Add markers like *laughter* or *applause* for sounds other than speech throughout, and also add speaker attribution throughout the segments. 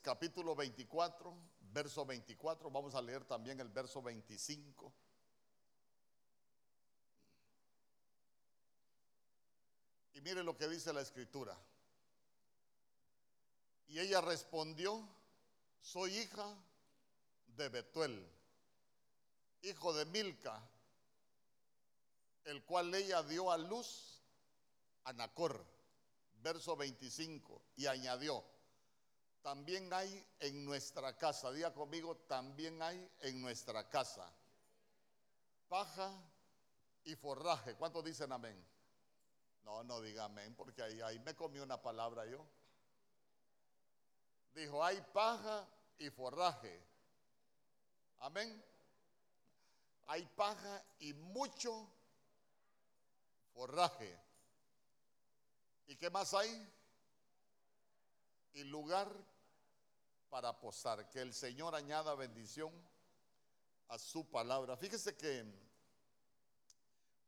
Speaker 1: Capítulo 24, verso 24. Vamos a leer también el verso 25. Y mire lo que dice la escritura. Y ella respondió, soy hija de Betuel, hijo de Milca, el cual ella dio a luz a Nacor, verso 25, y añadió, también hay en nuestra casa, diga conmigo, también hay en nuestra casa paja y forraje. ¿Cuántos dicen amén? No, no diga amén, porque ahí, ahí me comí una palabra yo. Dijo, hay paja y forraje. Amén. Hay paja y mucho forraje. ¿Y qué más hay? Y lugar para posar. Que el Señor añada bendición a su palabra. Fíjese que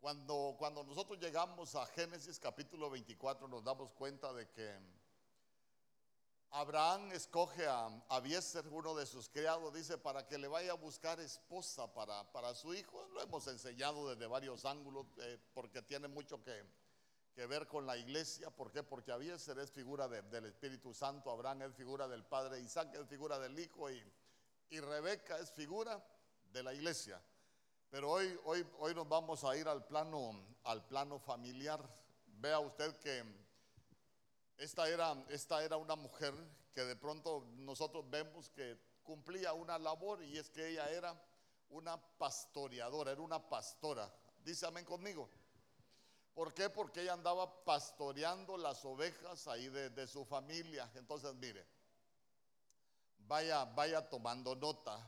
Speaker 1: cuando, cuando nosotros llegamos a Génesis capítulo 24 nos damos cuenta de que Abraham escoge a Abieser, uno de sus criados, dice, para que le vaya a buscar esposa para, para su hijo. Lo hemos enseñado desde varios ángulos eh, porque tiene mucho que, que, ver con la iglesia. ¿Por qué? Porque Abieser es figura del Espíritu Santo, Abraham es figura del Padre, Isaac es figura del Hijo y, y Rebeca es figura de la iglesia. Pero hoy, hoy, hoy nos vamos a ir al plano, al plano familiar. Vea usted que esta era, esta era una mujer que de pronto nosotros vemos que cumplía una labor y es que ella era una pastoreadora, era una pastora. Dice amén conmigo. ¿Por qué? Porque ella andaba pastoreando las ovejas ahí de, su familia. Entonces, mire, vaya, vaya tomando nota.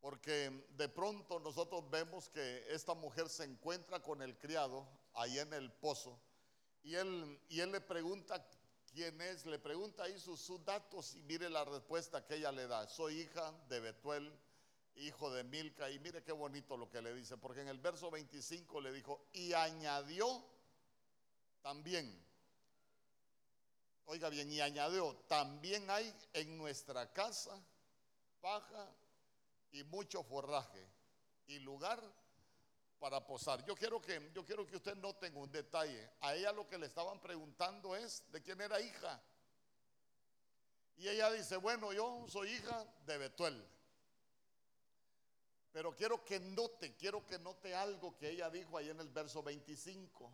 Speaker 1: Porque de pronto nosotros vemos que esta mujer se encuentra con el criado ahí en el pozo y él, y él le pregunta quién es, le pregunta ahí sus, datos y mire la respuesta que ella le da. Soy hija de Betuel, hijo de Milca. Y mire qué bonito lo que le dice, porque en el verso 25 le dijo, y añadió también, oiga bien, y añadió, también hay en nuestra casa paja y mucho forraje y lugar para posar. Yo quiero que yo quiero que usted note un detalle. A ella lo que le estaban preguntando es de quién era hija. Y ella dice, "Bueno, yo soy hija de Betuel." Pero quiero que note, quiero que note algo que ella dijo ahí en el verso 25.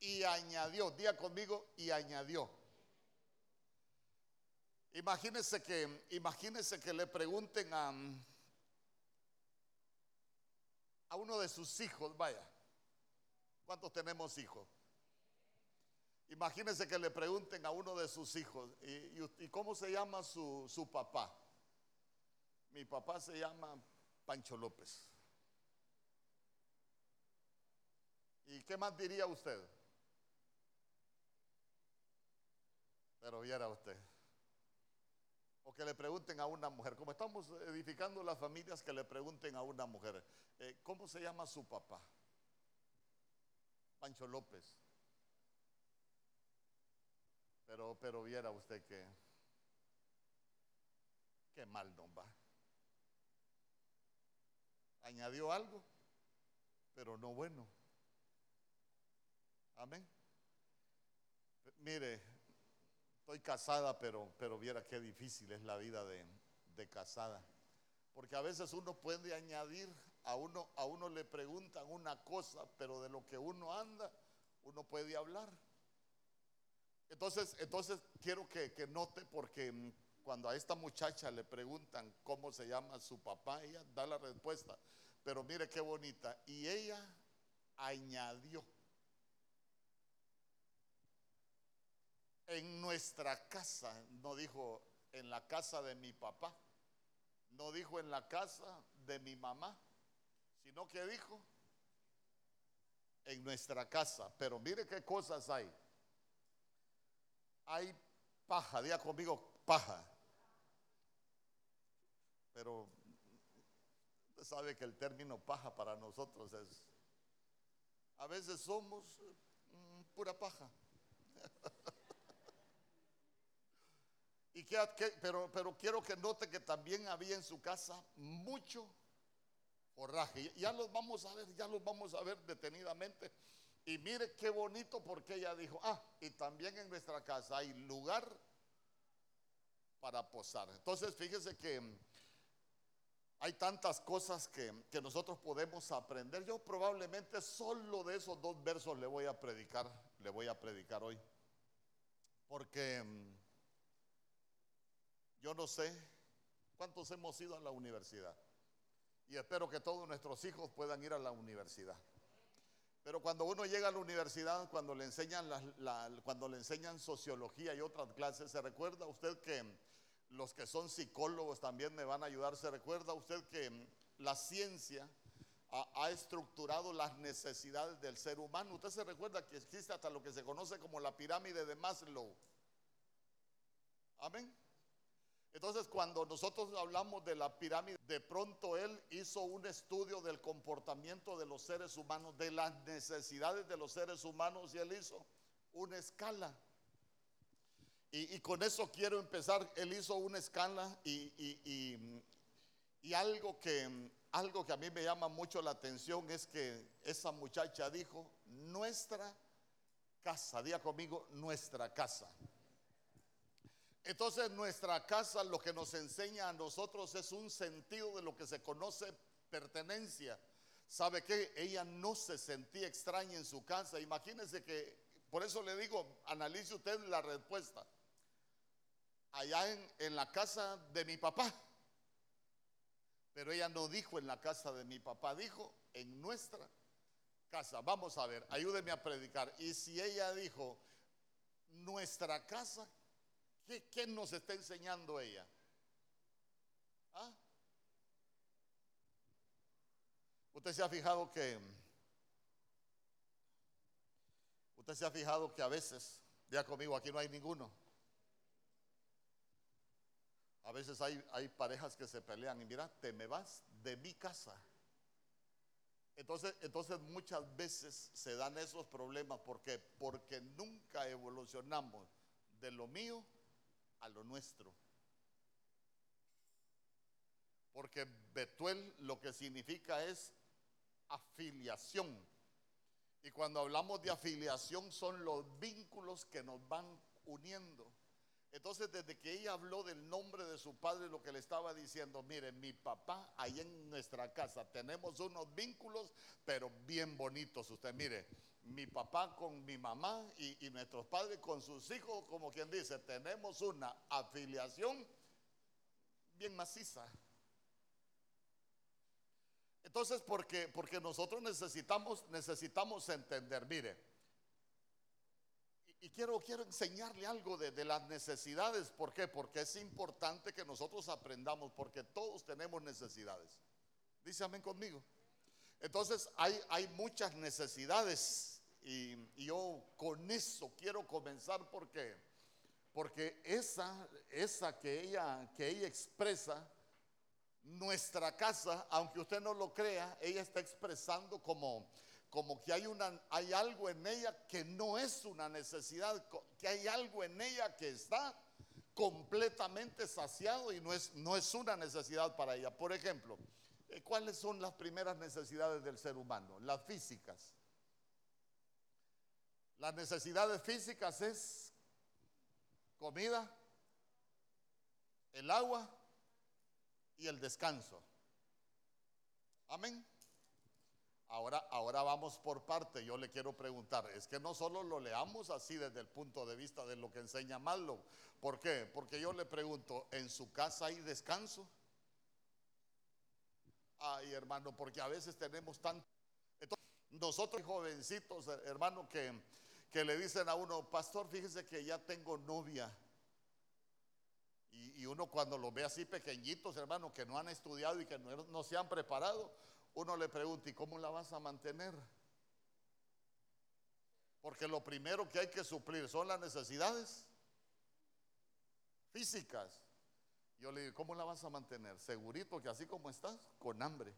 Speaker 1: Y añadió, diga conmigo, y añadió. Imagínese que, que le pregunten a, a uno de sus hijos, vaya. ¿Cuántos tenemos hijos? Imagínense que le pregunten a uno de sus hijos, ¿y, cómo se llama su, su, papá? Mi papá se llama Pancho López. ¿Y qué más diría usted? Pero viera usted. O que le pregunten a una mujer, como estamos edificando las familias, que le pregunten a una mujer, eh, ¿cómo se llama su papá? Pancho López. Pero, pero viera usted que, qué mal no va. Añadió algo, pero no bueno. Amén. Mire, Estoy casada, pero, pero viera qué difícil es la vida de, de casada. Porque a veces uno puede añadir, a uno, a uno le preguntan una cosa, pero de lo que uno anda, uno puede hablar. Entonces, entonces quiero que, que note porque cuando a esta muchacha le preguntan cómo se llama su papá, ella da la respuesta. Pero mire qué bonita. Y ella añadió. en nuestra casa, no dijo en la casa de mi papá, no dijo en la casa de mi mamá, sino que dijo en nuestra casa. Pero mire qué cosas hay. Hay paja, diga conmigo paja. Pero sabe que el término paja para nosotros es, a veces somos mm, pura paja. *laughs* pero, pero quiero que note que también había en su casa mucho forraje. Ya los vamos a ver, ya los vamos a ver detenidamente. Y mire qué bonito porque ella dijo, ah, y también en nuestra casa hay lugar para posar. Entonces fíjese que hay tantas cosas que, que, nosotros podemos aprender. Yo probablemente solo de esos dos versos le voy a predicar, le voy a predicar hoy. Porque mm, yo no sé cuántos hemos ido a la universidad. Y espero que todos nuestros hijos puedan ir a la universidad. Pero cuando uno llega a la universidad, cuando le enseñan, cuando le enseñan sociología y otras clases, ¿se recuerda usted que los que son psicólogos también me van a ayudar? ¿Se recuerda usted que la ciencia ha, ha, estructurado las necesidades del ser humano? Usted se recuerda que existe hasta lo que se conoce como la pirámide de Maslow. Amén. Entonces, cuando nosotros hablamos de la pirámide, de pronto él hizo un estudio del comportamiento de los seres humanos, de las necesidades de los seres humanos, y él hizo una escala. Y, con eso quiero empezar. Él hizo una escala y, y, algo, que, algo que a mí me llama mucho la atención es que esa muchacha dijo, nuestra casa, diga conmigo, nuestra casa. Entonces nuestra casa lo que nos enseña a nosotros es un sentido de lo que se conoce pertenencia. ¿Sabe qué? Ella no se sentía extraña en su casa. Imagínense que, por eso le digo, analice usted la respuesta. Allá en, la casa de mi papá. Pero ella no dijo en la casa de mi papá, dijo en nuestra casa. Vamos a ver, ayúdeme a predicar. Y si ella dijo nuestra casa, ¿Qué, nos está enseñando ella? ¿Ah? Usted se ha fijado que usted se ha fijado que a veces, ya conmigo, aquí no hay ninguno. A veces hay, hay parejas que se pelean y mira, te me vas de mi casa. Entonces, entonces muchas veces se dan esos problemas porque porque nunca evolucionamos de lo mío a lo nuestro. Porque Betuel lo que significa es afiliación. Y cuando hablamos de afiliación son los vínculos que nos van uniendo. Entonces, desde que ella habló del nombre de su padre, lo que le estaba diciendo, mire, mi papá, ahí en nuestra casa tenemos unos vínculos, pero bien bonitos. Usted mire, mi papá con mi mamá y, nuestros padres con sus hijos, como quien dice, tenemos una afiliación bien maciza. Entonces, porque, porque nosotros necesitamos, necesitamos entender, mire, y, quiero, quiero enseñarle algo de, de, las necesidades, ¿por qué? Porque es importante que nosotros aprendamos, porque todos tenemos necesidades. Dice amén conmigo. Entonces, hay, hay muchas necesidades y, yo con eso quiero comenzar porque, porque esa, esa que, ella, que ella expresa, nuestra casa, aunque usted no lo crea, ella está expresando como, como que hay, una, hay algo en ella que no es una necesidad, que hay algo en ella que está completamente saciado y no es, no es una necesidad para ella. Por ejemplo, eh, ¿cuáles son las primeras necesidades del ser humano? Las físicas. Las necesidades físicas es comida, el agua y el descanso. Amén. Ahora, ahora vamos por parte. Yo le quiero preguntar, es que no solo lo leamos así desde el punto de vista de lo que enseña Malo. ¿Por qué? Porque yo le pregunto, ¿en su casa hay descanso? Ay, hermano, porque a veces tenemos tanto... Entonces, nosotros jovencitos, hermano, que que le dicen a uno, pastor, fíjese que ya tengo novia. Y, uno cuando los ve así pequeñitos, hermano, que no han estudiado y que no se han preparado, uno le pregunta, ¿y cómo la vas a mantener? Porque lo primero que hay que suplir son las necesidades físicas. Yo le digo, ¿cómo la vas a mantener? Segurito que así como estás, con hambre.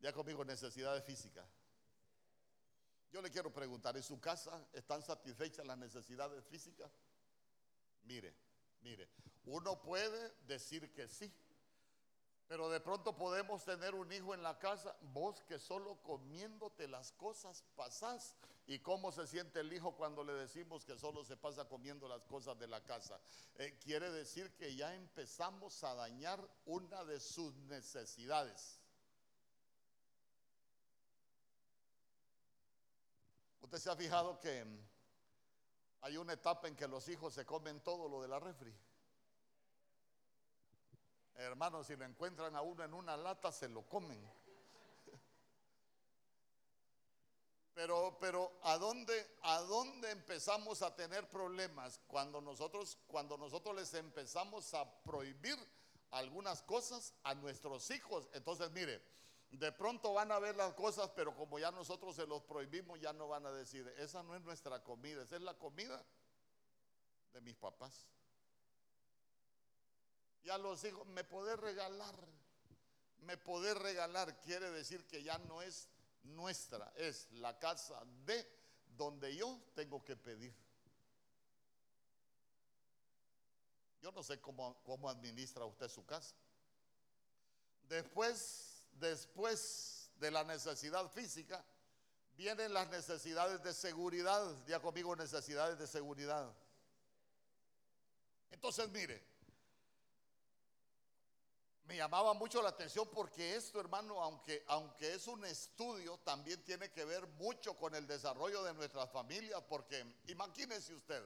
Speaker 1: Ya conmigo necesidades físicas. Yo le quiero preguntar, ¿en su casa están satisfechas las necesidades físicas? Mire, mire, uno puede decir que sí, pero de pronto podemos tener un hijo en la casa, vos que solo comiéndote las cosas pasás. ¿Y cómo se siente el hijo cuando le decimos que solo se pasa comiendo las cosas de la casa? Eh, quiere decir que ya empezamos a dañar una de sus necesidades. ¿Usted se ha fijado que hay una etapa en que los hijos se comen todo lo de la refri? Hermanos, si lo encuentran a uno en una lata, se lo comen. *laughs* Pero, pero ¿a dónde, ¿a dónde empezamos a tener problemas? Cuando nosotros, cuando nosotros les empezamos a prohibir algunas cosas a nuestros hijos. Entonces, mire, de pronto van a ver las cosas, pero como ya nosotros se los prohibimos, ya no van a decir, esa no es nuestra comida, esa es la comida de mis papás. Y a los hijos, me podés regalar, me podés regalar, quiere decir que ya no es nuestra, es la casa de donde yo tengo que pedir. Yo no sé cómo, cómo administra usted su casa. Después después de la necesidad física, vienen las necesidades de seguridad. Ya conmigo, necesidades de seguridad. Entonces, mire, me llamaba mucho la atención porque esto, hermano, aunque, aunque es un estudio, también tiene que ver mucho con el desarrollo de nuestras familias, porque imagínese usted,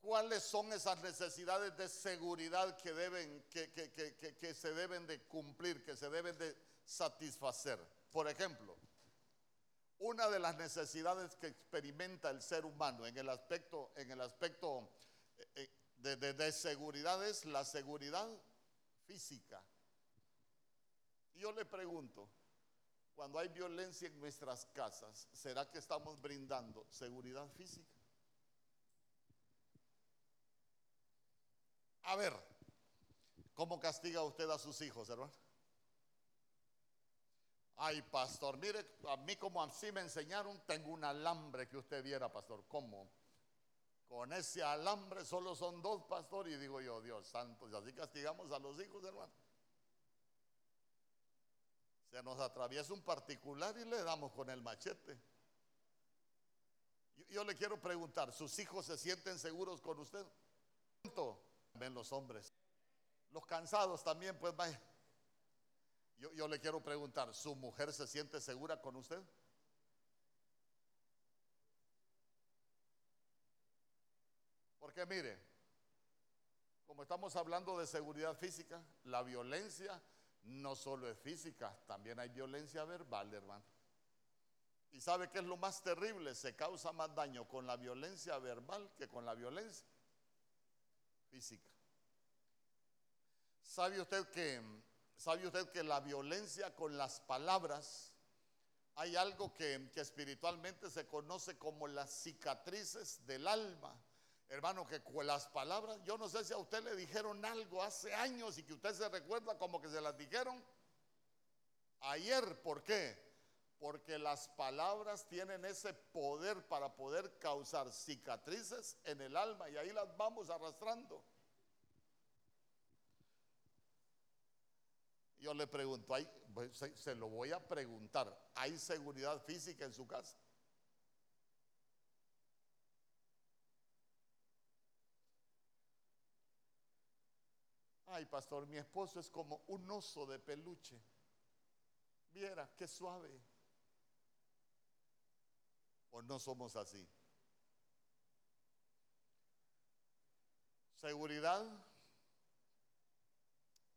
Speaker 1: ¿Cuáles son esas necesidades de seguridad que, deben, que, que, se deben de cumplir, que se deben de satisfacer? Por ejemplo, una de las necesidades que experimenta el ser humano en el aspecto, en el aspecto eh, eh, de, de seguridad es la seguridad física. Yo le pregunto, cuando hay violencia en nuestras casas, ¿será que estamos brindando seguridad física? A ver, ¿cómo castiga usted a sus hijos, hermano? Ay, pastor, mire, a mí como así me enseñaron, tengo un alambre que usted viera, pastor. ¿Cómo? Con ese alambre solo son dos, pastor, y digo yo, Dios santo, y así castigamos a los hijos, hermano. Se nos atraviesa un particular y le damos con el machete. Yo, yo le quiero preguntar, ¿sus hijos se sienten seguros con usted? Ven los hombres. Los cansados también, pues vaya. Yo, yo le quiero preguntar, ¿su mujer se siente segura con usted? Porque mire, como estamos hablando de seguridad física, la violencia no solo es física, también hay violencia verbal, hermano. ¿Y sabe qué es lo más terrible? Se causa más daño con la violencia verbal que con la violencia física. ¿Sabe usted que sabe usted que la violencia con las palabras hay algo que, que espiritualmente se conoce como las cicatrices del alma? Hermano, que con las palabras, yo no sé si a usted le dijeron algo hace años y que usted se recuerda como que se las dijeron ayer. ¿Por qué? Porque las palabras tienen ese poder para poder causar cicatrices en el alma y ahí las vamos arrastrando. Yo le pregunto, pues, se, lo voy a preguntar, ¿hay seguridad física en su casa? Ay, pastor, mi esposo es como un oso de peluche. Viera, qué suave. ¿O no somos así? Seguridad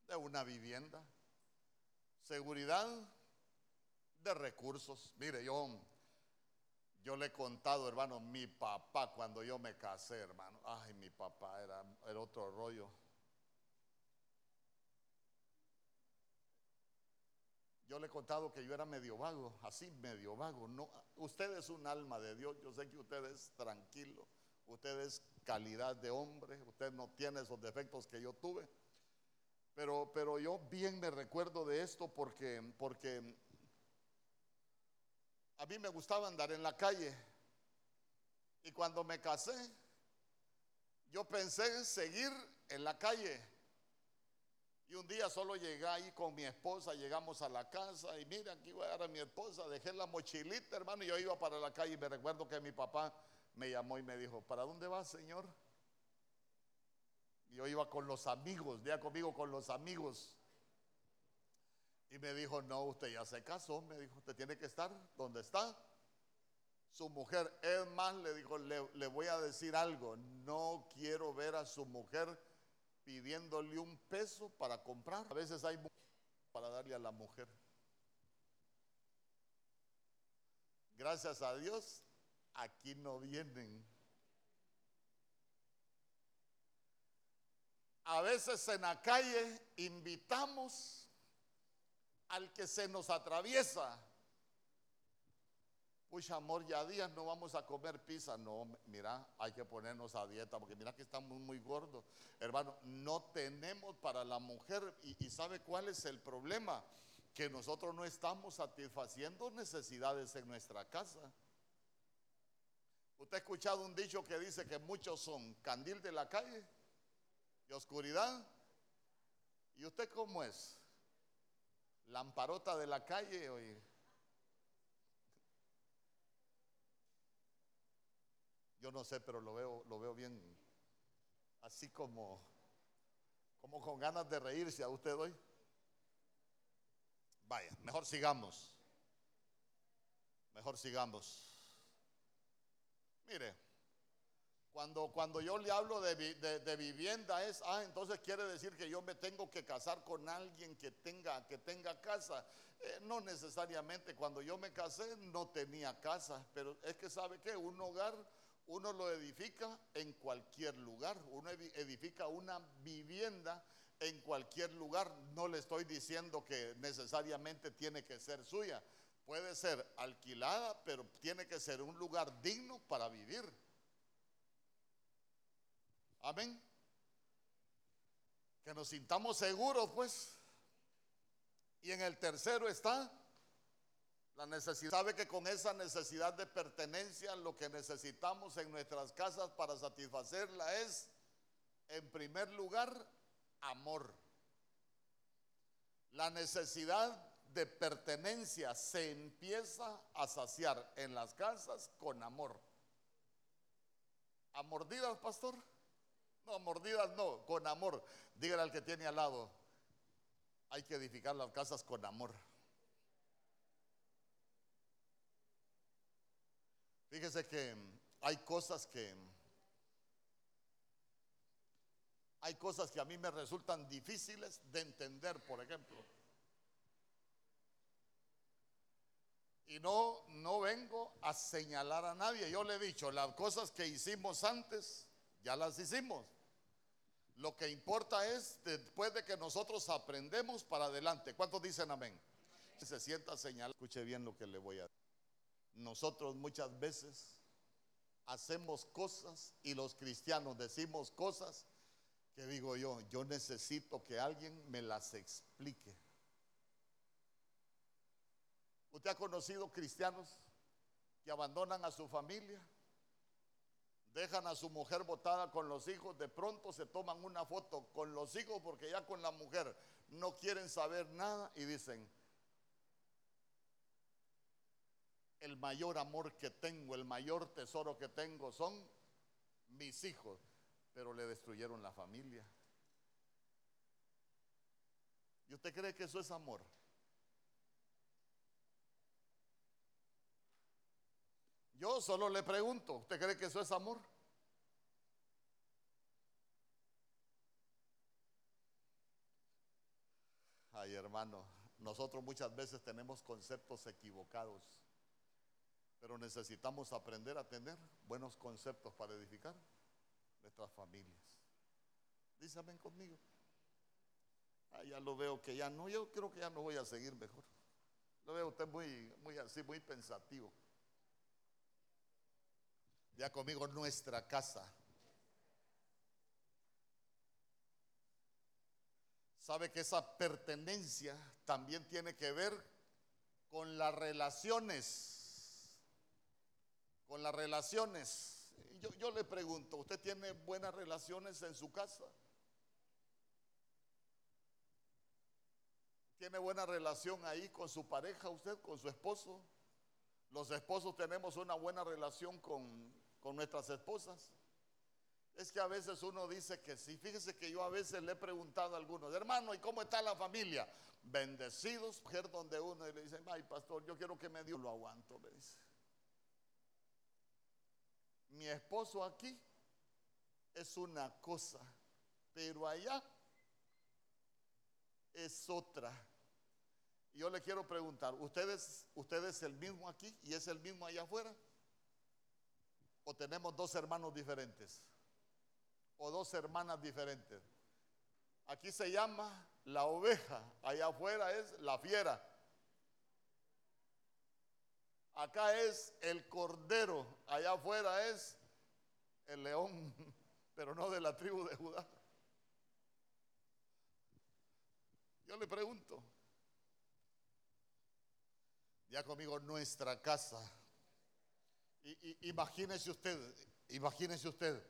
Speaker 1: de una vivienda Seguridad de recursos. Mire, yo, yo le he contado, hermano, mi papá cuando yo me casé, hermano. Ay, mi papá era, era otro rollo. Yo le he contado que yo era medio vago, así medio vago. No, usted es un alma de Dios. Yo sé que usted es tranquilo. Usted es calidad de hombre. Usted no tiene esos defectos que yo tuve. Pero, pero yo bien me recuerdo de esto porque, porque a mí me gustaba andar en la calle. Y cuando me casé, yo pensé seguir en la calle. Y un día solo llegué ahí con mi esposa, llegamos a la casa y mira, aquí voy a dar a mi esposa, dejé la mochilita, hermano, y yo iba para la calle y me recuerdo que mi papá me llamó y me dijo, ¿para dónde vas, Señor? Y yo iba con los amigos, día conmigo con los amigos. Y me dijo, no, usted ya se casó, me dijo, usted tiene que estar donde está. Su mujer, es más, le dijo, le, le voy a decir algo, no quiero ver a su mujer pidiéndole un peso para comprar. A veces hay para darle a la mujer. Gracias a Dios, aquí no vienen. A veces en la calle invitamos al que se nos atraviesa. Pucha, amor, ya días no vamos a comer pizza. No, mira, hay que ponernos a dieta porque mira que estamos muy gordos. Hermano, no tenemos para la mujer. Y, y ¿sabe cuál es el problema? Que nosotros no estamos satisfaciendo necesidades en nuestra casa. ¿Usted ha escuchado un dicho que dice que muchos son candil de la calle y oscuridad? ¿Y usted cómo es? Lamparota de la calle. Oye. Yo no sé, pero lo veo, lo veo bien, así como, como con ganas de reírse a usted hoy. Vaya, mejor sigamos. Mejor sigamos. Mire, cuando, cuando yo le hablo de, de, vivienda es, ah, entonces quiere decir que yo me tengo que casar con alguien que tenga, que tenga casa. Eh, no necesariamente, cuando yo me casé no tenía casa, pero es que sabe que un hogar uno lo edifica en cualquier lugar, uno edifica una vivienda en cualquier lugar. No le estoy diciendo que necesariamente tiene que ser suya, puede ser alquilada, pero tiene que ser un lugar digno para vivir. Amén. Que nos sintamos seguros, pues. Y en el tercero está Sabe que con esa necesidad de pertenencia, lo que necesitamos en nuestras casas para satisfacerla es, en primer lugar, amor. La necesidad de pertenencia se empieza a saciar en las casas con amor. ¿A mordidas, pastor? No, mordidas no, con amor. Dígale al que tiene al lado, hay que edificar las casas con amor. Fíjese que hay cosas que hay cosas que a mí me resultan difíciles de entender, por ejemplo. Y no, no vengo a señalar a nadie. Yo le he dicho, las cosas que hicimos antes, ya las hicimos. Lo que importa es después de que nosotros aprendemos para adelante. ¿Cuántos dicen amén? Se sienta señalar. Escuche bien lo que le voy a decir. Nosotros muchas veces hacemos cosas y los cristianos decimos cosas que digo yo, yo necesito que alguien me las explique. ¿Usted ha conocido cristianos que abandonan a su familia? Dejan a su mujer botada con los hijos, de pronto se toman una foto con los hijos porque ya con la mujer no quieren saber nada y dicen, el mayor amor que tengo, el mayor tesoro que tengo son mis hijos, pero le destruyeron la familia. ¿Y usted cree que eso es amor? Yo solo le pregunto, ¿usted cree que eso es amor? Ay, hermano, nosotros muchas veces tenemos conceptos equivocados, pero necesitamos aprender a tener buenos conceptos para edificar nuestras familias. Dísame conmigo. Ah, ya lo veo que ya no, yo creo que ya no voy a seguir mejor. Lo veo usted muy, muy así, muy pensativo. Ya conmigo nuestra casa. Sabe que esa pertenencia también tiene que ver con las relaciones. Con las relaciones. Yo, le pregunto, ¿usted tiene buenas relaciones en su casa? ¿Tiene buena relación ahí con su pareja, usted, con su esposo? Los esposos tenemos una buena relación con, con nuestras esposas. Es que a veces uno dice que sí. Fíjese que yo a veces le he preguntado a algunos, hermano, ¿y cómo está la familia? Bendecidos, mujer donde uno y le dicen, ay pastor, yo quiero que me dio, lo aguanto, le dice. Mi esposo aquí es una cosa, pero allá es otra. Yo le quiero preguntar, ¿ustedes, ¿usted el mismo aquí y es el mismo allá afuera? ¿O tenemos dos hermanos diferentes? ¿O dos hermanas diferentes? Aquí se llama la oveja, allá afuera es la fiera. Acá es el cordero, allá afuera es el león, *laughs* pero no de la tribu de Judá. Yo le pregunto, ya conmigo nuestra casa. Y, imagínese usted, imagínese usted,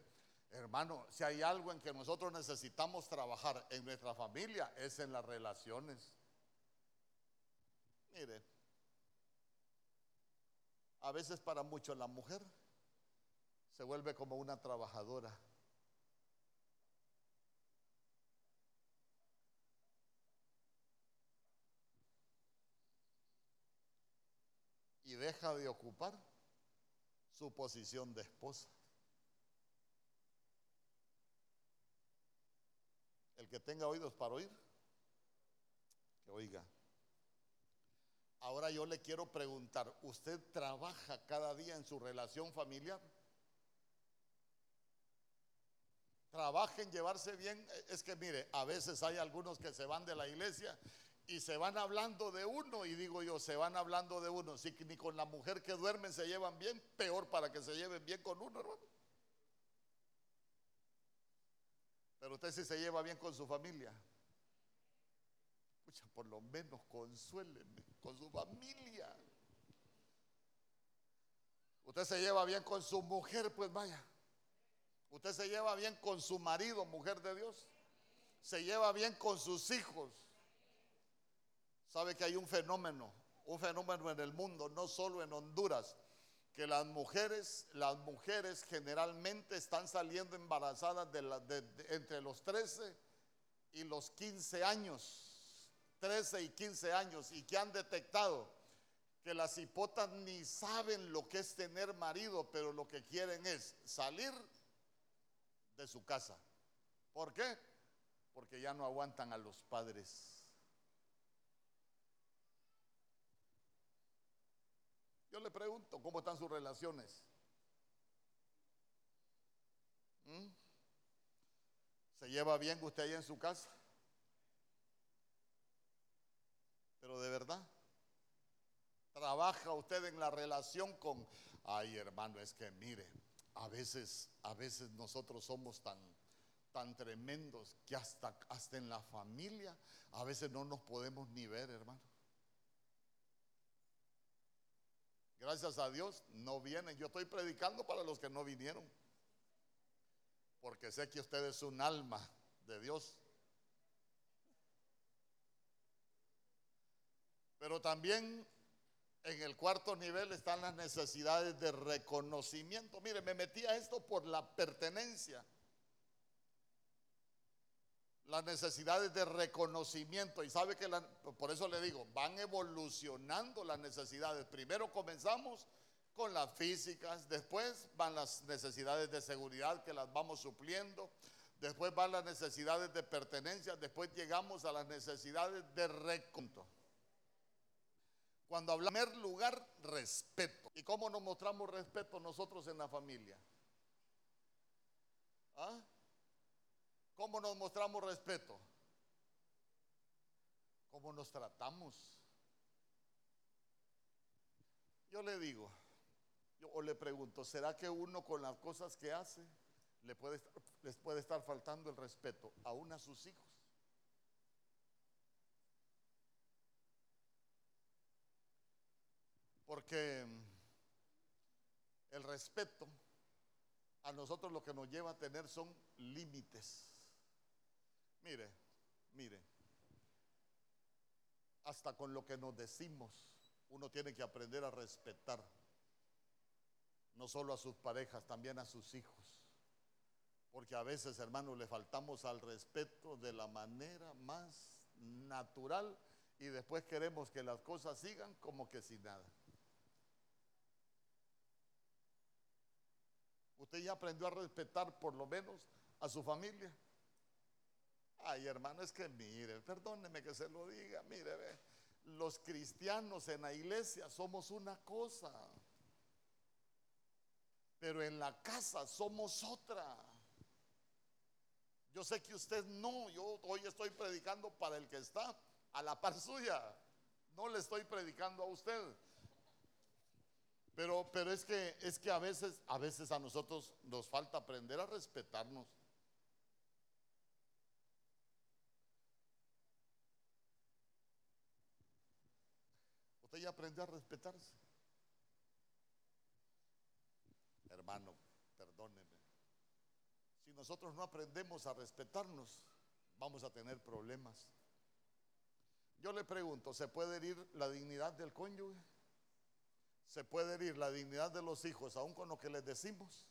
Speaker 1: hermano, si hay algo en que nosotros necesitamos trabajar en nuestra familia, es en las relaciones. Mire, a veces para muchos la mujer se vuelve como una trabajadora. y deja de ocupar su posición de esposa. El que tenga oídos para oír, que oiga. Ahora yo le quiero preguntar, ¿usted trabaja cada día en su relación familiar? ¿Trabaja en llevarse bien? Es que mire, a veces hay algunos que se van de la iglesia y se van hablando de uno, y digo yo, se van hablando de uno. Si ni con la mujer que duermen se llevan bien, peor para que se lleven bien con uno, hermano. Pero usted sí se lleva bien con su familia. Por lo menos consuélenme con su familia. Usted se lleva bien con su mujer, pues vaya. Usted se lleva bien con su marido, mujer de Dios. Se lleva bien con sus hijos Sabe que hay un fenómeno, un fenómeno en el mundo, no solo en Honduras, que las mujeres, las mujeres generalmente están saliendo embarazadas entre los 13 y los 15 años, 13 y 15 años, y que han detectado que las hipotas ni saben lo que es tener marido, pero lo que quieren es salir de su casa. ¿Por qué? Porque ya no aguantan a los padres. Yo le pregunto, ¿cómo están sus relaciones? ¿Mm? ¿Se lleva bien usted ahí en su casa? Pero de verdad, ¿trabaja usted en la relación con, ay hermano, es que mire, a veces, a veces nosotros somos tan, tan tremendos que hasta, hasta en la familia a veces no nos podemos ni ver, hermano. Gracias a Dios no vienen. Yo estoy predicando para los que no vinieron. Porque sé que usted es un alma de Dios. Pero también en el cuarto nivel están las necesidades de reconocimiento. Mire, me metí a esto por la pertenencia las necesidades de reconocimiento. Y sabe que por eso le digo, van evolucionando las necesidades. Primero comenzamos con las físicas, después van las necesidades de seguridad que las vamos supliendo, después van las necesidades de pertenencia, después llegamos a las necesidades de reconto. Cuando hablamos, en primer lugar, respeto. ¿Y cómo nos mostramos respeto nosotros en la familia? ¿Ah? ¿Cómo nos mostramos respeto? ¿Cómo nos tratamos? Yo le digo, o le pregunto, ¿será que uno con las cosas que hace le puede, les puede estar faltando el respeto aún a sus hijos? Porque el respeto a nosotros lo que nos lleva a tener son límites. Mire, mire, hasta con lo que nos decimos, uno tiene que aprender a respetar, no solo a sus parejas, también a sus hijos. Porque a veces, hermanos, le faltamos al respeto de la manera más natural y después queremos que las cosas sigan como que sin nada. Usted ya aprendió a respetar por lo menos a su familia. Ay, hermano, es que mire, perdóneme que se lo diga, mire, ve, los cristianos en la iglesia somos una cosa, pero en la casa somos otra. Yo sé que usted no, yo hoy estoy predicando para el que está a la par suya, no le estoy predicando a usted. Pero, pero es que es que a veces, a veces a nosotros nos falta aprender a respetarnos. Usted ya aprendió a respetarse. Hermano, perdóneme. Si nosotros no aprendemos a respetarnos, vamos a tener problemas. Yo le pregunto, ¿se puede herir la dignidad del cónyuge? Se puede herir la dignidad de los hijos aún con lo que les decimos.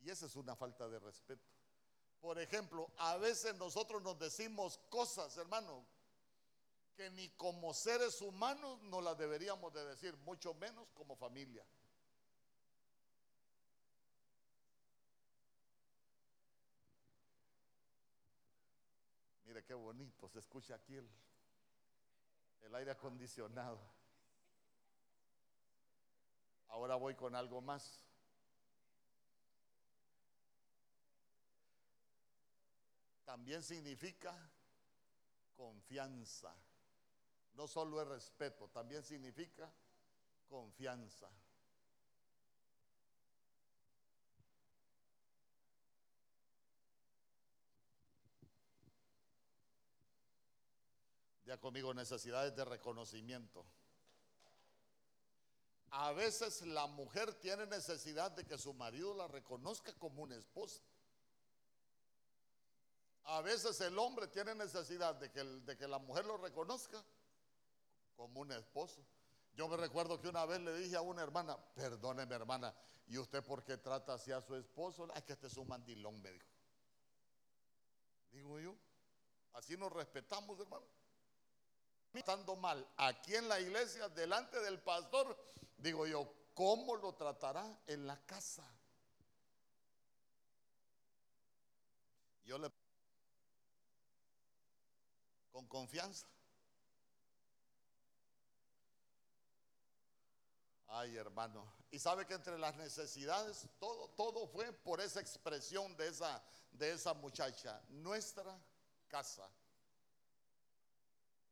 Speaker 1: Y esa es una falta de respeto. Por ejemplo, a veces nosotros nos decimos cosas, hermano, que ni como seres humanos no las deberíamos de decir, mucho menos como familia. Mire qué bonito se escucha aquí el, el aire acondicionado. Ahora voy con algo más. También significa confianza. No solo es respeto, también significa confianza. Ya conmigo necesidades de reconocimiento. A veces la mujer tiene necesidad de que su marido la reconozca como una esposa. A veces el hombre tiene necesidad de que, de que la mujer lo reconozca como un esposo. Yo me recuerdo que una vez le dije a una hermana, perdóneme hermana, ¿y usted por qué trata así a su esposo? Es que este es un mandilón, me dijo. Digo yo, así nos respetamos, hermano. Estando mal aquí en la iglesia, delante del pastor, Digo yo, ¿cómo lo tratará en la casa? Yo le... Con confianza. Ay, hermano. Y sabe que entre las necesidades, todo, todo fue por esa expresión de esa, de esa muchacha. Nuestra casa.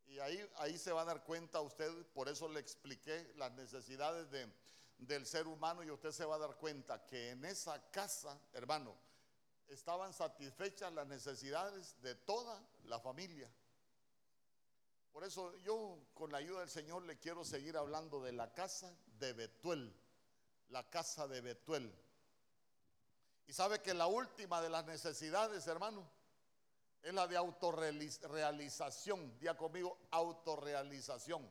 Speaker 1: Y ahí, ahí se va a dar cuenta usted, por eso le expliqué las necesidades de, del ser humano y usted se va a dar cuenta que en esa casa, hermano, estaban satisfechas las necesidades de toda la familia. Por eso yo con la ayuda del Señor le quiero seguir hablando de la casa de Betuel, la casa de Betuel. Y sabe que la última de las necesidades, hermano, es la de autorrealización. Día conmigo, autorrealización.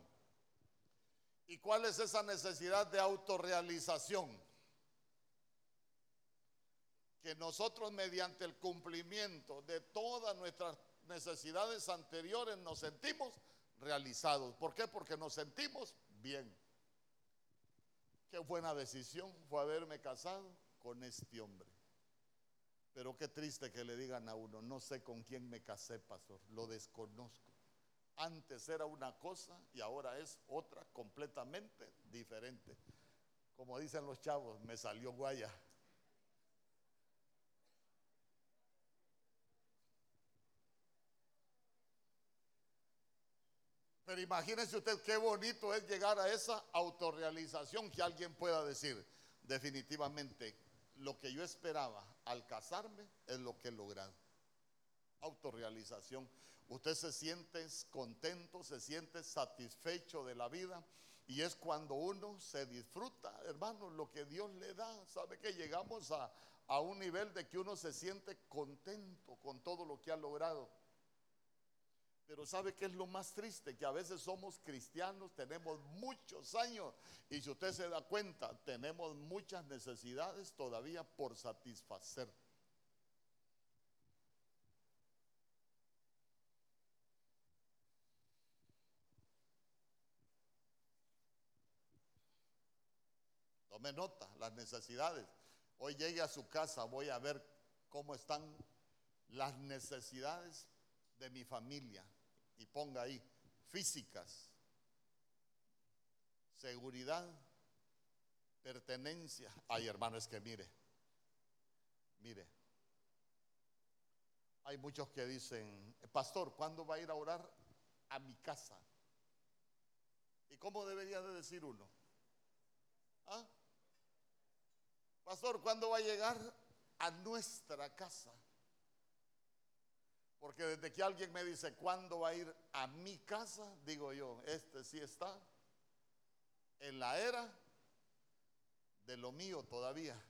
Speaker 1: ¿Y cuál es esa necesidad de autorrealización? Que nosotros mediante el cumplimiento de todas nuestras necesidades anteriores nos sentimos realizados. ¿Por qué? Porque nos sentimos bien. Qué buena decisión fue haberme casado con este hombre. Pero qué triste que le digan a uno, no sé con quién me casé, pastor, lo desconozco. Antes era una cosa y ahora es otra completamente diferente. Como dicen los chavos, me salió guaya. Pero imagínense usted qué bonito es llegar a esa autorrealización que alguien pueda decir, definitivamente, lo que yo esperaba al casarme es lo que he logrado. Autorrealización. Usted se siente contento, se siente satisfecho de la vida Y es cuando uno se disfruta, hermano, lo que Dios le da. ¿Sabe que llegamos a, a un nivel de que uno se siente contento con todo lo que ha logrado? Pero ¿sabe qué es lo más triste? Que a veces somos cristianos, tenemos muchos años y si usted se da cuenta, tenemos muchas necesidades todavía por satisfacer. Tome nota, las necesidades. Hoy llegue a su casa, voy a ver cómo están las necesidades de mi familia. Y ponga ahí, físicas, seguridad, pertenencia. Ay, hermano, es que mire, mire. Hay muchos que dicen, pastor, ¿cuándo va a ir a orar a mi casa? ¿Y cómo debería de decir uno? ¿Ah? Pastor, ¿cuándo va a llegar a nuestra casa? Porque desde que alguien me dice, ¿cuándo va a ir a mi casa? Digo yo, este sí está en la era de lo mío todavía.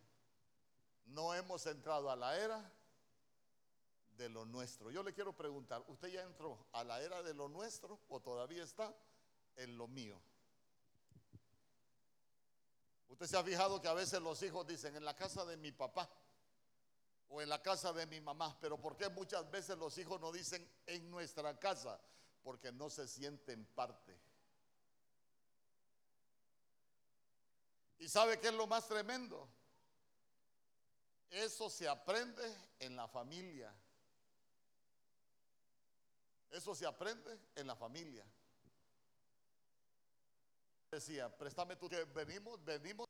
Speaker 1: No hemos entrado a la era de lo nuestro. Yo le quiero preguntar, ¿usted ya entró a la era de lo nuestro o todavía está en lo mío? Usted se ha fijado que a veces los hijos dicen, en la casa de mi papá o en la casa de mi mamá, pero ¿por qué muchas veces los hijos no dicen en nuestra casa? Porque no se sienten parte. ¿Y sabe qué es lo más tremendo? Eso se aprende en la familia. Eso se aprende en la familia decía, préstame tú que venimos, venimos.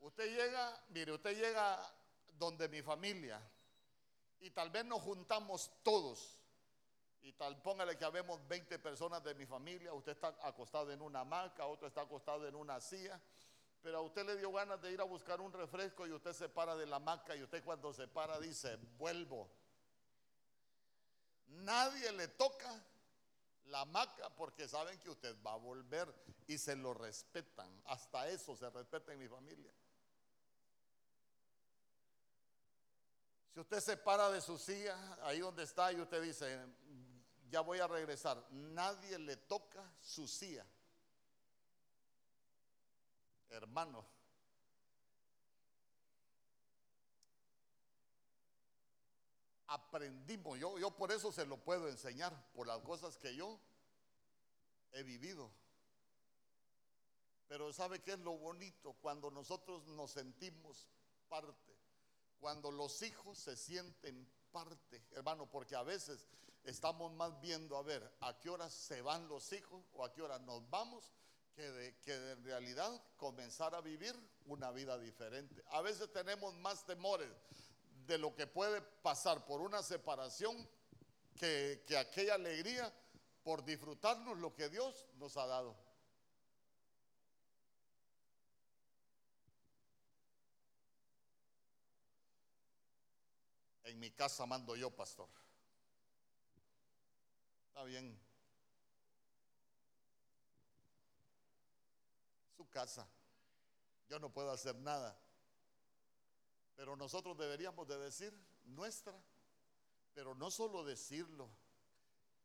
Speaker 1: Usted llega, mire, usted llega donde mi familia y tal vez nos juntamos todos y tal, póngale que habemos 20 personas de mi familia, usted está acostado en una hamaca, otro está acostado en una silla, pero a usted le dio ganas de ir a buscar un refresco y usted se para de la hamaca y usted cuando se para dice, vuelvo. Nadie le toca la hamaca porque saben que usted va a volver y se lo respetan. Hasta eso se respeta en mi familia. Si usted se para de su silla, ahí donde está, y usted dice, ya voy a regresar, nadie le toca su silla. Hermano, aprendimos. Yo, yo por eso se lo puedo enseñar, por las cosas que yo he vivido. Pero ¿sabe qué es lo bonito? Cuando nosotros nos sentimos parte, cuando los hijos se sienten parte, hermano, porque a veces estamos más viendo a ver a qué horas se van los hijos o a qué horas nos vamos, que de, que de realidad comenzar a vivir una vida diferente. A veces tenemos más temores de lo que puede pasar por una separación que, aquella alegría por disfrutarnos lo que Dios nos ha dado. En mi casa mando yo, pastor. Está bien. Su casa. Yo no puedo hacer nada. Pero nosotros deberíamos de decir nuestra, pero no solo decirlo,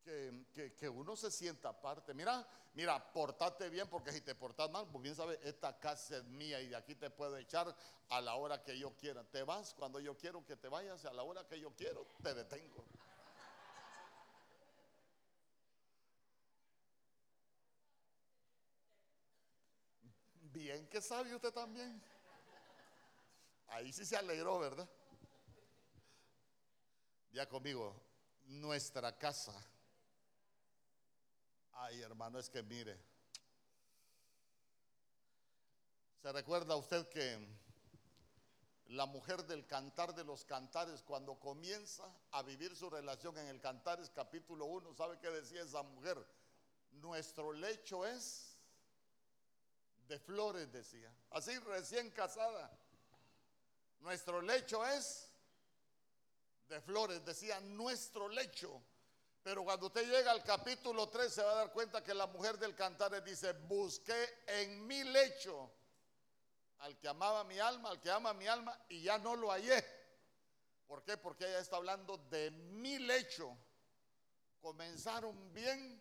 Speaker 1: que, uno se sienta aparte. Mira, mira, portate bien, porque si te portas mal, pues bien sabes, esta casa es mía y de aquí te puedo echar a la hora que yo quiera. Te vas cuando yo quiero que te vayas, a la hora que yo quiero, te detengo. Bien que sabe usted también. Ahí sí se alegró, ¿verdad? Ya conmigo, nuestra casa. Ay, hermano, es que mire. ¿Se recuerda usted que la mujer del cantar de los cantares, cuando comienza a vivir su relación en el Cantares capítulo 1, ¿sabe qué decía esa mujer? Nuestro lecho es de flores, decía. Así recién casada. Nuestro lecho es de flores, decía nuestro lecho. Pero cuando usted llega al capítulo 3 se va a dar cuenta que la mujer del cantar dice, busqué en mi lecho al que amaba mi alma, al que ama mi alma, y ya no lo hallé. ¿Por qué? Porque ella está hablando de mi lecho. Comenzaron bien,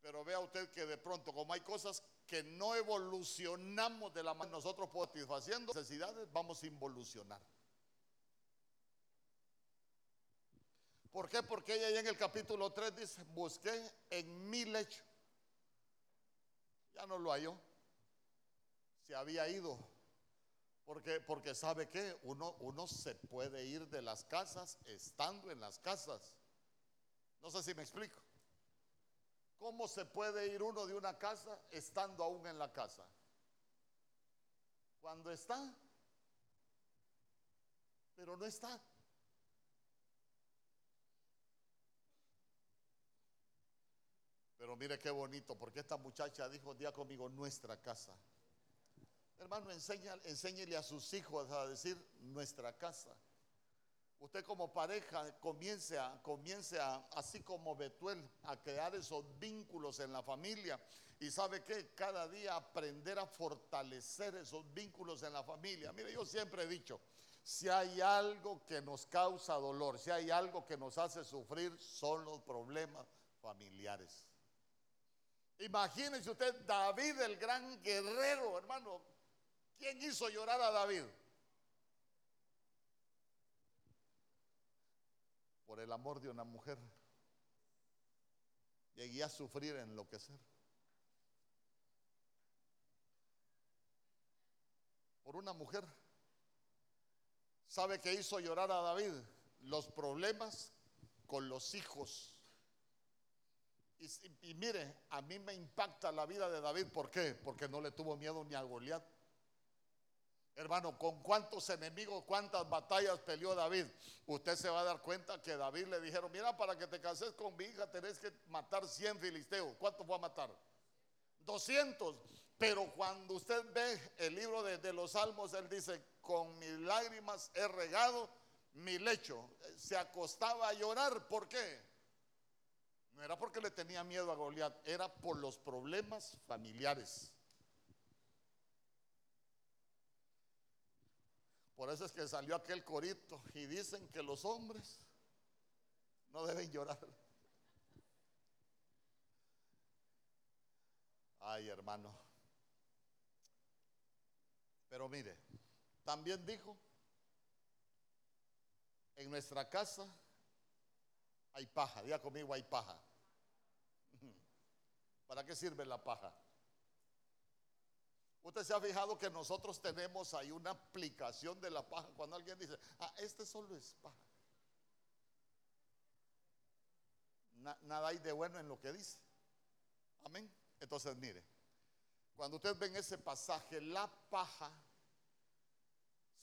Speaker 1: pero vea usted que de pronto, como hay cosas que no evolucionamos de la mano, nosotros satisfaciendo necesidades, vamos a involucionar. ¿Por qué? Porque ella ya en el capítulo 3 dice, busqué en mi lecho. Ya no lo halló. Se había ido. Porque, porque sabe que uno, uno se puede ir de las casas estando en las casas. No sé si me explico. ¿Cómo se puede ir uno de una casa estando aún en la casa? Cuando está, pero no está. Pero mire qué bonito, porque esta muchacha dijo día conmigo nuestra casa. Hermano, enséñele a sus hijos a decir nuestra casa. Usted como pareja comience a, comience a, así como Betuel, a crear esos vínculos en la familia. Y sabe que cada día aprender a fortalecer esos vínculos en la familia. Mire, yo siempre he dicho, si hay algo que nos causa dolor, si hay algo que nos hace sufrir, son los problemas familiares. Imagínense usted, David el gran guerrero, hermano. ¿Quién hizo llorar a David? Por el amor de una mujer. Llegué a sufrir, enloquecer. Por una mujer. ¿Sabe qué hizo llorar a David? Los problemas con los hijos. Y, mire, a mí me impacta la vida de David. ¿Por qué? Porque no le tuvo miedo ni a Goliat. Hermano, con cuántos enemigos, cuántas batallas peleó David. Usted se va a dar cuenta que David le dijeron, mira, para que te cases con mi hija tenés que matar 100 filisteos. ¿Cuántos fue a matar? 200. Pero cuando usted ve el libro de, de los Salmos, él dice, con mis lágrimas he regado mi lecho. Se acostaba a llorar. ¿Por qué? Era porque le tenía miedo a Goliat, era por los problemas familiares. Por eso es que salió aquel corito y dicen que los hombres no deben llorar. Ay, hermano. Pero mire, también dijo, en nuestra casa hay paja, diga conmigo hay paja. ¿Para qué sirve la paja? Usted se ha fijado que nosotros tenemos ahí una aplicación de la paja cuando alguien dice, ah, este solo es paja. nada hay de bueno en lo que dice. Amén. Entonces, mire, cuando usted ve en ese pasaje, la paja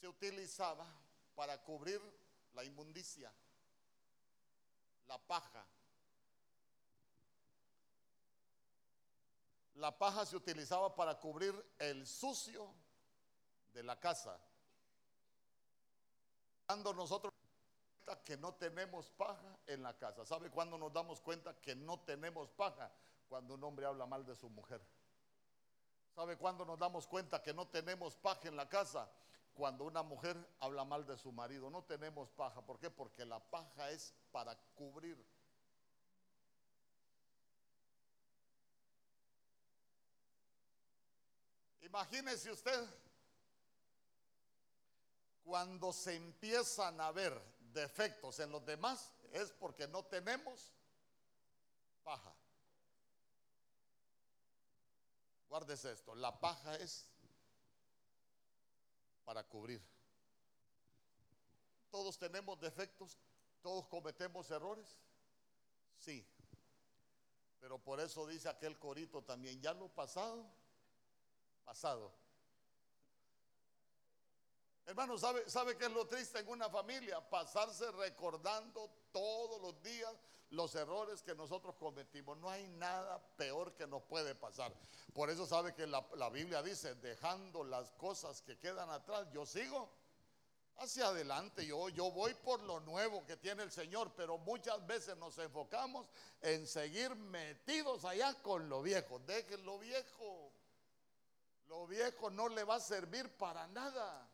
Speaker 1: se utilizaba para cubrir la inmundicia. La paja La paja se utilizaba para cubrir el sucio de la casa. Cuando nosotros que no tenemos paja en la casa, ¿sabe cuándo nos damos cuenta que no tenemos paja? Cuando un hombre habla mal de su mujer. ¿Sabe cuándo nos damos cuenta que no tenemos paja en la casa? Cuando una mujer habla mal de su marido. No tenemos paja. ¿Por qué? Porque la paja es para cubrir Imagínese usted cuando se empiezan a ver defectos en los demás es porque no tenemos paja. Guárdese esto, la paja es para cubrir. Todos tenemos defectos, todos cometemos errores. Sí. Pero por eso dice aquel corito también, ya lo pasado pasado. Hermano, ¿sabe, ¿sabe qué es lo triste en una familia? Pasarse recordando todos los días los errores que nosotros cometimos. No hay nada peor que nos puede pasar. Por eso sabe que la, la Biblia dice, dejando las cosas que quedan atrás, yo sigo hacia adelante. Yo, yo voy por lo nuevo que tiene el Señor, pero muchas veces nos enfocamos en seguir metidos allá con lo viejo. Dejen lo viejo. Lo viejo no le va a servir para nada.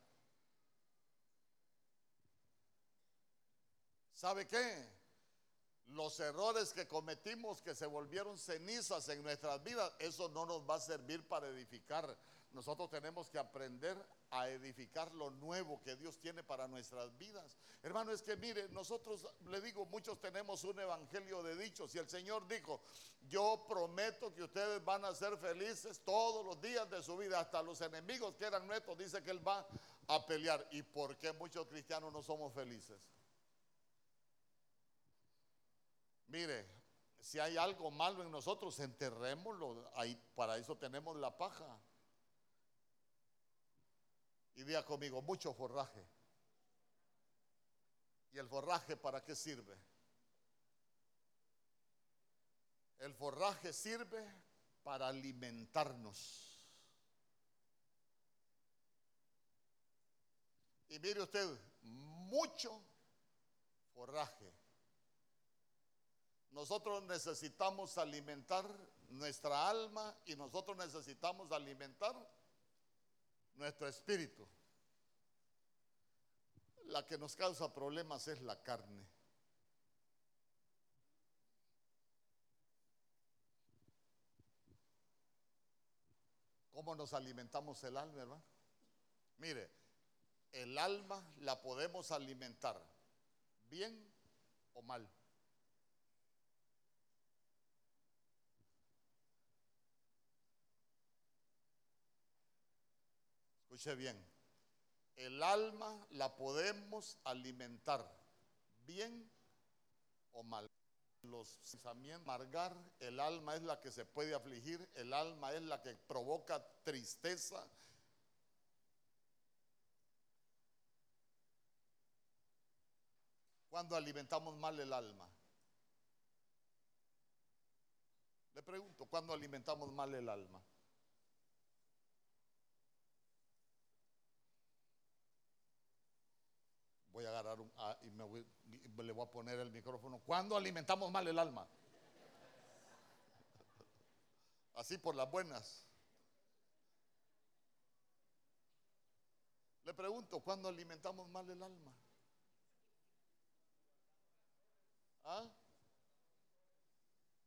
Speaker 1: ¿Sabe qué? Los errores que cometimos que se volvieron cenizas en nuestras vidas, eso no nos va a servir para edificar. Nosotros tenemos que aprender a edificar lo nuevo que Dios tiene para nuestras vidas. Hermano, es que mire, nosotros le digo, muchos tenemos un evangelio de dichos y el Señor dijo, yo prometo que ustedes van a ser felices todos los días de su vida, hasta los enemigos que eran nuestros, dice que Él va a pelear. ¿Y por qué muchos cristianos no somos felices? Mire, si hay algo malo en nosotros, enterrémoslo. Ahí, para eso tenemos la paja. Y diga conmigo, mucho forraje. ¿Y el forraje para qué sirve? El forraje sirve para alimentarnos. Y mire usted, mucho forraje nosotros necesitamos alimentar nuestra alma y nosotros necesitamos alimentar nuestro espíritu. La que nos causa problemas es la carne. ¿Cómo nos alimentamos el alma, hermano? Mire, el alma la podemos alimentar bien o mal. Escuche bien, el alma la podemos alimentar bien o mal. Los pensamientos, amargar, el alma es la que se puede afligir, el alma es la que provoca tristeza. Cuando alimentamos mal el alma. Le pregunto, ¿cuándo alimentamos mal el alma? Voy a agarrar un, ah, y, me le voy a poner el micrófono. ¿Cuándo alimentamos mal el alma? Así por las buenas. Le pregunto, ¿cuándo alimentamos mal el alma? ¿Ah?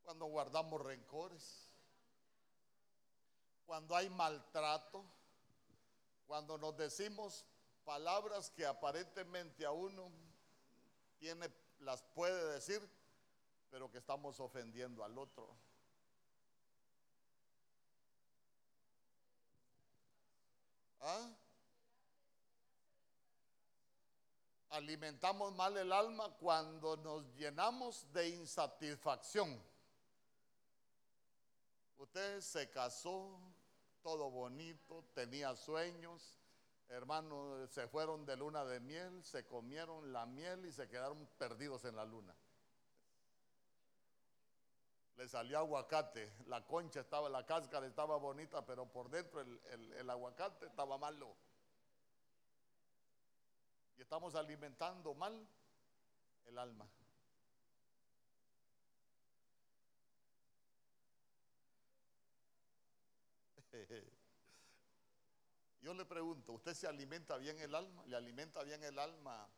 Speaker 1: Cuando guardamos rencores, cuando hay maltrato, cuando nos decimos palabras que aparentemente a uno tiene, las puede decir, pero que estamos ofendiendo al otro. ¿Ah? Alimentamos mal el alma cuando nos llenamos de insatisfacción. Usted se casó, todo bonito, tenía sueños, hermanos, se fueron de luna de miel, se comieron la miel y se quedaron perdidos en la luna. Le salió aguacate, la concha estaba, la cáscara estaba bonita, pero por dentro el, aguacate estaba malo. Y estamos alimentando mal el alma. *laughs* Yo le pregunto, ¿usted se alimenta bien el alma? ¿Le alimenta bien el alma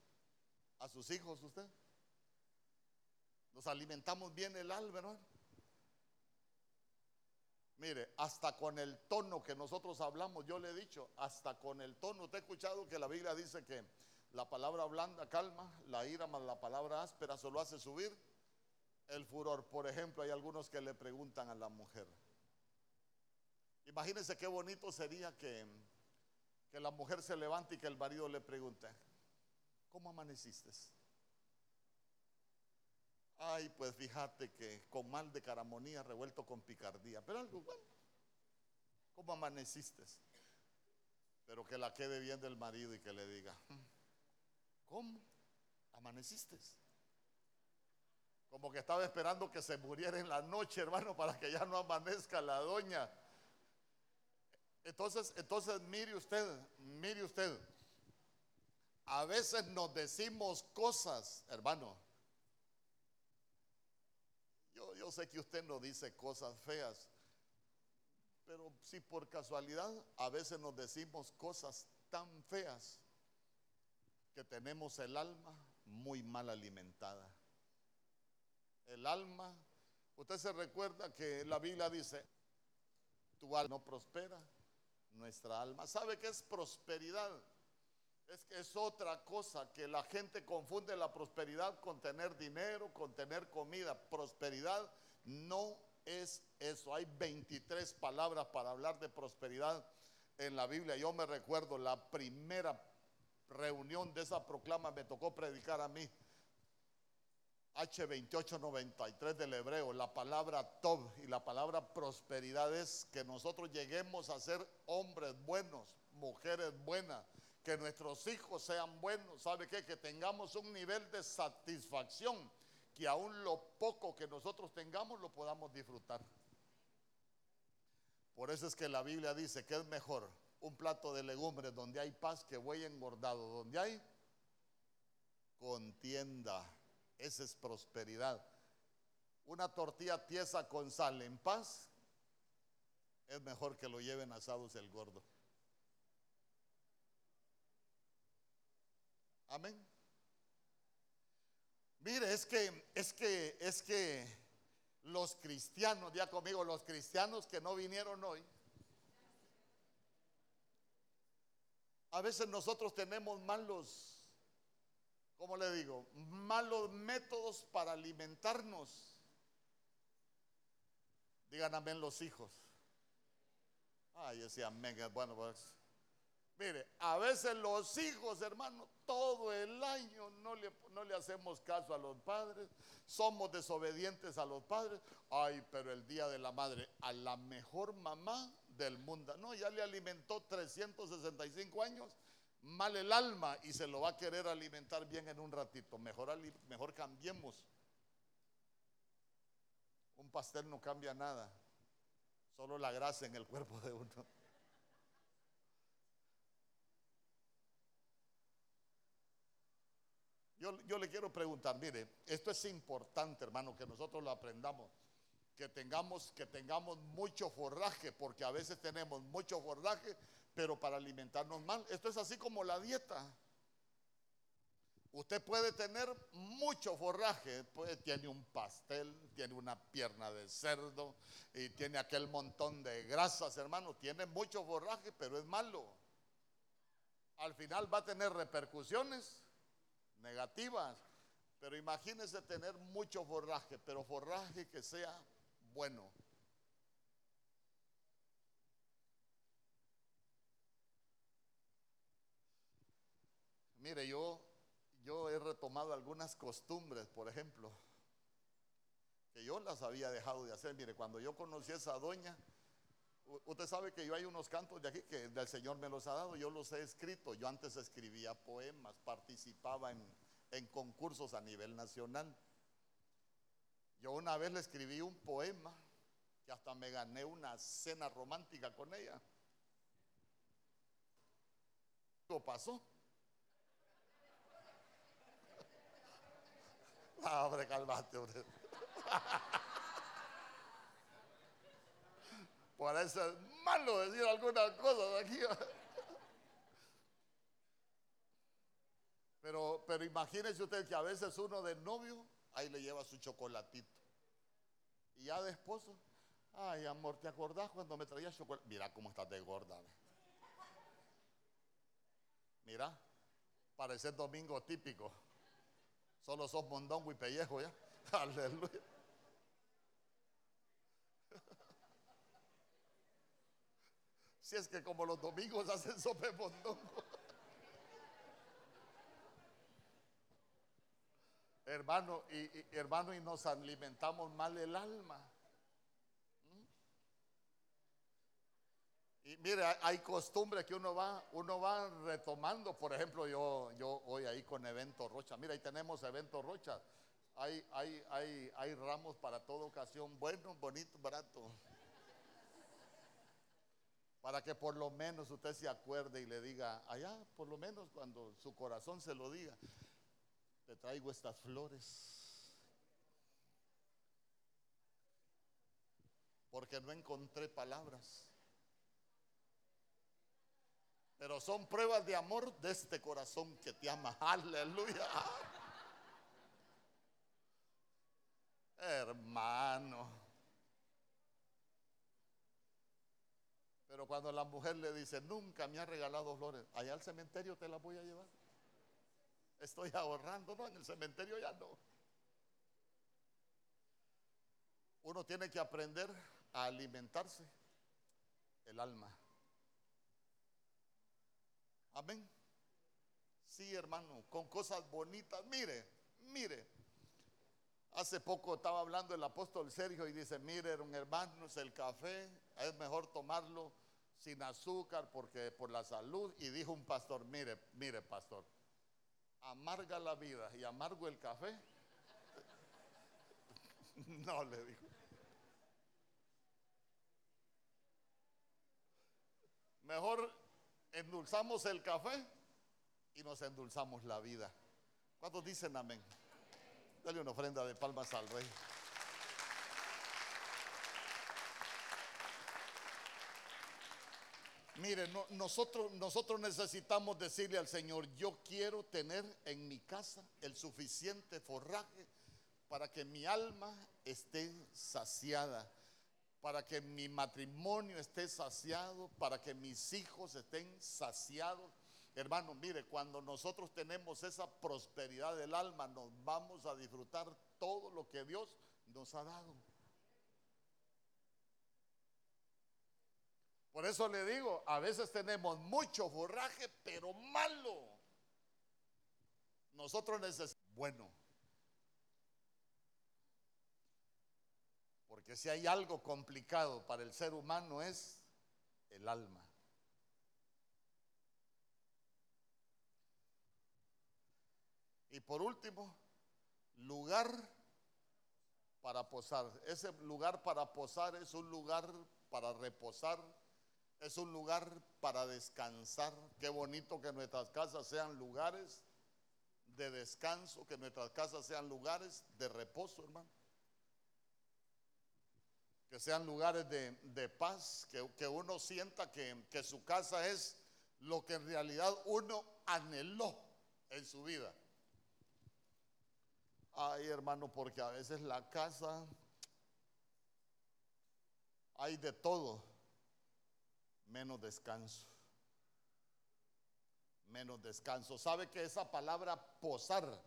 Speaker 1: a sus hijos usted? ¿Nos alimentamos bien el alma, hermano? Mire, hasta con el tono que nosotros hablamos, yo le he dicho, hasta con el tono, usted ha escuchado que la Biblia dice que la palabra blanda calma, la ira más la palabra áspera solo hace subir el furor. Por ejemplo, hay algunos que le preguntan a la mujer. Imagínense qué bonito sería que que la mujer se levante y que el marido le pregunte, ¿cómo amaneciste? Ay, pues fíjate que con mal de caramonía revuelto con picardía, pero algo bueno. ¿Cómo amaneciste? Pero que la quede bien del marido y que le diga, ¿cómo amaneciste? Como que estaba esperando que se muriera en la noche, hermano, para que ya no amanezca la doña. Entonces, entonces mire usted, mire usted, a veces nos decimos cosas, hermano. Yo, yo sé que usted no dice cosas feas, pero si por casualidad a veces nos decimos cosas tan feas que tenemos el alma muy mal alimentada. El alma, usted se recuerda que la Biblia dice, tu alma no prospera, nuestra alma. ¿Sabe qué es prosperidad? Es que es otra cosa que la gente confunde la prosperidad con tener dinero, con tener comida. Prosperidad no es eso. Hay 23 palabras para hablar de prosperidad en la Biblia. Yo me recuerdo la primera reunión de esa proclama me tocó predicar a mí. H2893 del hebreo, la palabra Tob y la palabra prosperidad es que nosotros lleguemos a ser hombres buenos, mujeres buenas, que nuestros hijos sean buenos, ¿sabe qué? Que tengamos un nivel de satisfacción, que aún lo poco que nosotros tengamos lo podamos disfrutar. Por eso es que la Biblia dice que es mejor un plato de legumbres donde hay paz que buey engordado, donde hay contienda. Esa es prosperidad. Una tortilla tiesa con sal en paz es mejor que lo lleven asados el gordo. Amén. Mire, es que, es que, es que los cristianos, ya conmigo, los cristianos que no vinieron hoy, a veces nosotros tenemos malos, ¿cómo le digo? Malos métodos para alimentarnos. Digan amén los hijos. Ay, decía amén. Bueno, pues Mire, a veces los hijos, hermano, todo el año no le, no le hacemos caso a los padres, somos desobedientes a los padres. Ay, pero el día de la madre, a la mejor mamá del mundo, no, ya le alimentó 365 años, mal el alma y se lo va a querer alimentar bien en un ratito. Mejor, mejor cambiemos. Un pastel no cambia nada, solo la grasa en el cuerpo de uno. Yo, le quiero preguntar, mire, esto es importante, hermano, que nosotros lo aprendamos. Que tengamos, que tengamos mucho forraje, porque a veces tenemos mucho forraje, pero para alimentarnos mal. Esto es así como la dieta. Usted puede tener mucho forraje, pues, tiene un pastel, tiene una pierna de cerdo y tiene aquel montón de grasas, hermano. Tiene mucho forraje, pero es malo. Al final va a tener repercusiones negativas. Pero imagínese tener mucho forraje, pero forraje que sea bueno. Mire, yo, yo he retomado algunas costumbres, por ejemplo, que yo las había dejado de hacer. Mire, cuando yo conocí a esa doña, usted sabe que yo hay unos cantos de aquí que el Señor me los ha dado, yo los he escrito. Yo antes escribía poemas, participaba en, en concursos a nivel nacional. Yo una vez le escribí un poema que hasta me gané una cena romántica con ella. ¿Lo pasó? No, hombre, calmate, hombre. Por eso es malo decir algunas cosas aquí. Pero, pero imagínense usted que a veces uno de novio, ahí le lleva su chocolatito. Y ya de esposo, ay amor, ¿te acordás cuando me traías chocolate? Mira cómo estás de gorda. Mira, parece domingo típico. Solo sos mondongo y pellejo ya. *laughs* Aleluya. *laughs* Si es que como los domingos hacen sope mondongo. *laughs* hermano, y, hermano, y nos alimentamos mal el alma. Y mire, hay costumbres que uno va, uno va retomando. Por ejemplo, yo, yo hoy ahí con Evento Rocha. Mira, ahí tenemos Evento Rocha. Hay, hay, hay, hay ramos para toda ocasión, bueno, bonito, barato. Para que por lo menos usted se acuerde y le diga, allá, por lo menos cuando su corazón se lo diga, te traigo estas flores. Porque no encontré palabras. Pero son pruebas de amor de este corazón que te ama. *laughs* Aleluya. Hermano. Pero cuando la mujer le dice, nunca me ha regalado flores, allá al cementerio te las voy a llevar. Estoy ahorrando, no, en el cementerio ya no. Uno tiene que aprender a alimentarse el alma. Amén. Sí, hermano, con cosas bonitas. Mire, mire. Hace poco estaba hablando el apóstol Sergio y dice, mire, hermanos, el café es mejor tomarlo sin azúcar porque por la salud. Y dijo un pastor, mire, mire, pastor, amarga la vida y amargo el café. *laughs* No le dijo. Mejor endulzamos el café y nos endulzamos la vida. ¿Cuántos dicen amén? Dale una ofrenda de palmas al rey. Mire, nosotros, nosotros necesitamos decirle al Señor, yo quiero tener en mi casa el suficiente forraje para que mi alma esté saciada para que mi matrimonio esté saciado, para que mis hijos estén saciados. Hermano, mire, cuando nosotros tenemos esa prosperidad del alma, nos vamos a disfrutar todo lo que Dios nos ha dado. Por eso le digo, a veces tenemos mucho forraje, pero malo. Nosotros necesitamos, bueno, Porque si hay algo complicado para el ser humano es el alma. Y por último, lugar para posar. Ese lugar para posar es un lugar para reposar, es un lugar para descansar. Qué bonito que nuestras casas sean lugares de descanso, que nuestras casas sean lugares de reposo, hermano que sean lugares de, paz, que, uno sienta que, que su casa es lo que en realidad uno anheló en su vida. Ay, hermano, porque a veces la casa hay de todo, menos descanso. Menos descanso. ¿Sabe que esa palabra posar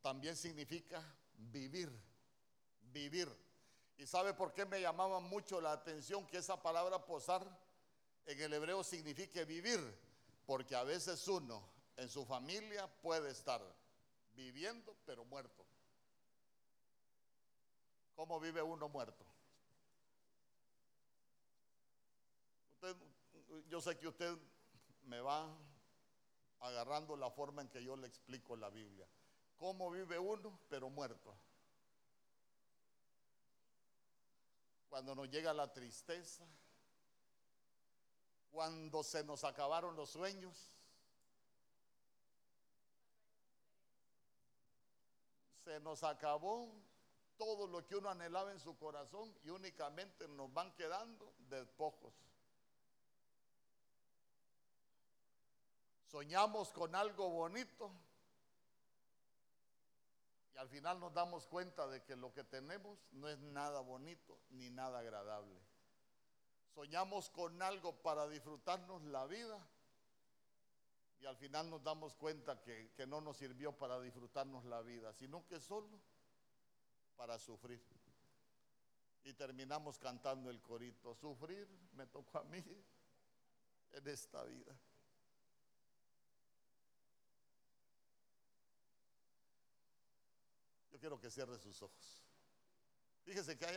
Speaker 1: también significa vivir? Vivir. ¿Y sabe por qué me llamaba mucho la atención que esa palabra posar en el hebreo signifique vivir? Porque a veces uno en su familia puede estar viviendo pero muerto. ¿Cómo vive uno muerto? yo sé que usted me va agarrando la forma en que yo le explico la Biblia. ¿Cómo vive uno pero muerto? Cuando nos llega la tristeza, cuando se nos acabaron los sueños, se nos acabó todo lo que uno anhelaba en su corazón y únicamente nos van quedando despojos. Soñamos con algo bonito y al final nos damos cuenta de que lo que tenemos no es nada bonito ni nada agradable. Soñamos con algo para disfrutarnos la vida y al final nos damos cuenta que, que no nos sirvió para disfrutarnos la vida, sino que solo para sufrir. Y terminamos cantando el corito, sufrir me tocó a mí en esta vida. Quiero que cierre sus ojos. Fíjese que hay